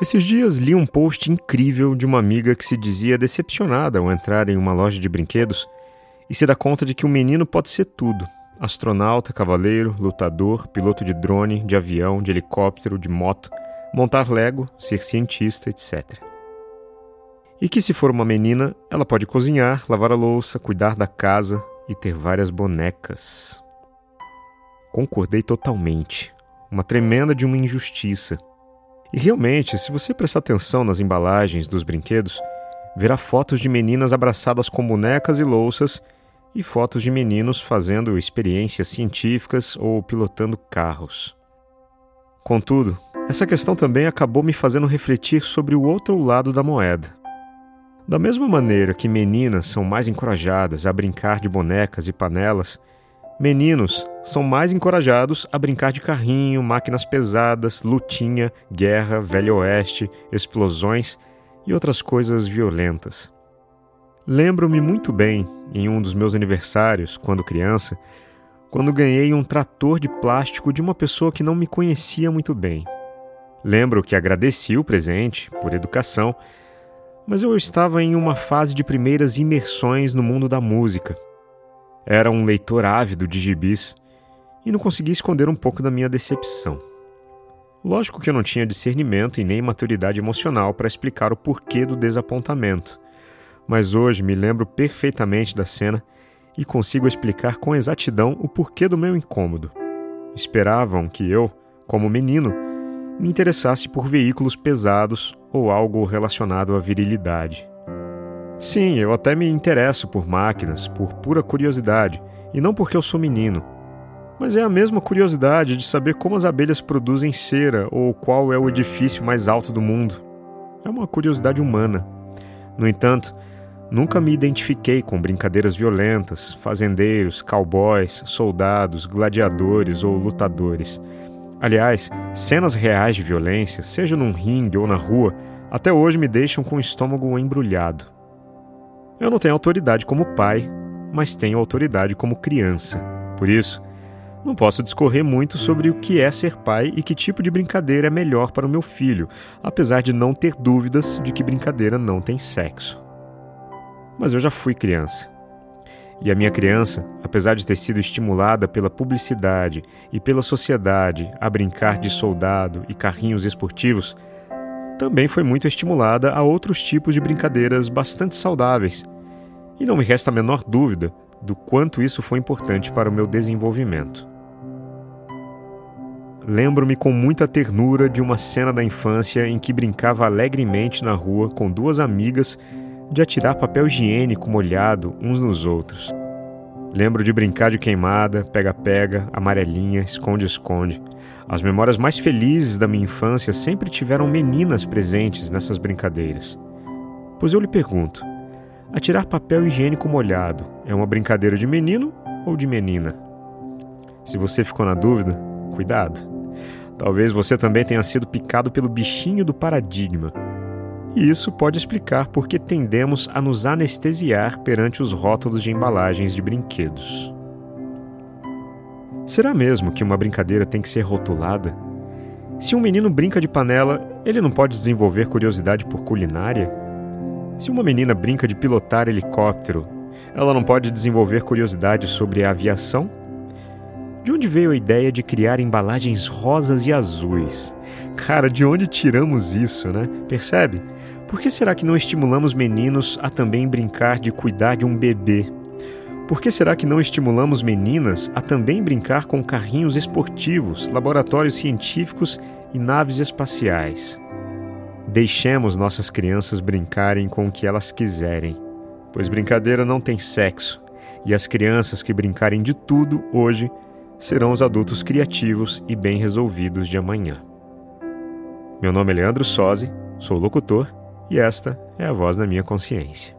Esses dias li um post incrível de uma amiga que se dizia decepcionada ao entrar em uma loja de brinquedos e se dá conta de que o menino pode ser tudo: astronauta, cavaleiro, lutador, piloto de drone, de avião, de helicóptero, de moto, montar Lego, ser cientista, etc. E que se for uma menina, ela pode cozinhar, lavar a louça, cuidar da casa e ter várias bonecas. Concordei totalmente. Uma tremenda de uma injustiça. E realmente, se você prestar atenção nas embalagens dos brinquedos, verá fotos de meninas abraçadas com bonecas e louças e fotos de meninos fazendo experiências científicas ou pilotando carros. Contudo, essa questão também acabou me fazendo refletir sobre o outro lado da moeda. Da mesma maneira que meninas são mais encorajadas a brincar de bonecas e panelas, Meninos são mais encorajados a brincar de carrinho, máquinas pesadas, lutinha, guerra, velho oeste, explosões e outras coisas violentas. Lembro-me muito bem, em um dos meus aniversários, quando criança, quando ganhei um trator de plástico de uma pessoa que não me conhecia muito bem. Lembro que agradeci o presente, por educação, mas eu estava em uma fase de primeiras imersões no mundo da música era um leitor ávido de gibis e não conseguia esconder um pouco da minha decepção. Lógico que eu não tinha discernimento e nem maturidade emocional para explicar o porquê do desapontamento, mas hoje me lembro perfeitamente da cena e consigo explicar com exatidão o porquê do meu incômodo. Esperavam que eu, como menino, me interessasse por veículos pesados ou algo relacionado à virilidade. Sim, eu até me interesso por máquinas, por pura curiosidade, e não porque eu sou menino. Mas é a mesma curiosidade de saber como as abelhas produzem cera ou qual é o edifício mais alto do mundo. É uma curiosidade humana. No entanto, nunca me identifiquei com brincadeiras violentas, fazendeiros, cowboys, soldados, gladiadores ou lutadores. Aliás, cenas reais de violência, seja num ringue ou na rua, até hoje me deixam com o estômago embrulhado. Eu não tenho autoridade como pai, mas tenho autoridade como criança. Por isso, não posso discorrer muito sobre o que é ser pai e que tipo de brincadeira é melhor para o meu filho, apesar de não ter dúvidas de que brincadeira não tem sexo. Mas eu já fui criança. E a minha criança, apesar de ter sido estimulada pela publicidade e pela sociedade a brincar de soldado e carrinhos esportivos, também foi muito estimulada a outros tipos de brincadeiras bastante saudáveis. E não me resta a menor dúvida do quanto isso foi importante para o meu desenvolvimento. Lembro-me com muita ternura de uma cena da infância em que brincava alegremente na rua com duas amigas de atirar papel higiênico molhado uns nos outros. Lembro de brincar de queimada, pega-pega, amarelinha, esconde-esconde. As memórias mais felizes da minha infância sempre tiveram meninas presentes nessas brincadeiras. Pois eu lhe pergunto: atirar papel higiênico molhado é uma brincadeira de menino ou de menina? Se você ficou na dúvida, cuidado. Talvez você também tenha sido picado pelo bichinho do paradigma e isso pode explicar por que tendemos a nos anestesiar perante os rótulos de embalagens de brinquedos. Será mesmo que uma brincadeira tem que ser rotulada? Se um menino brinca de panela, ele não pode desenvolver curiosidade por culinária? Se uma menina brinca de pilotar helicóptero, ela não pode desenvolver curiosidade sobre a aviação? De onde veio a ideia de criar embalagens rosas e azuis? Cara, de onde tiramos isso, né? Percebe? Por que será que não estimulamos meninos a também brincar de cuidar de um bebê? Por que será que não estimulamos meninas a também brincar com carrinhos esportivos, laboratórios científicos e naves espaciais? Deixemos nossas crianças brincarem com o que elas quiserem, pois brincadeira não tem sexo, e as crianças que brincarem de tudo hoje serão os adultos criativos e bem resolvidos de amanhã. Meu nome é Leandro Sozzi, sou locutor e esta é a voz da minha consciência.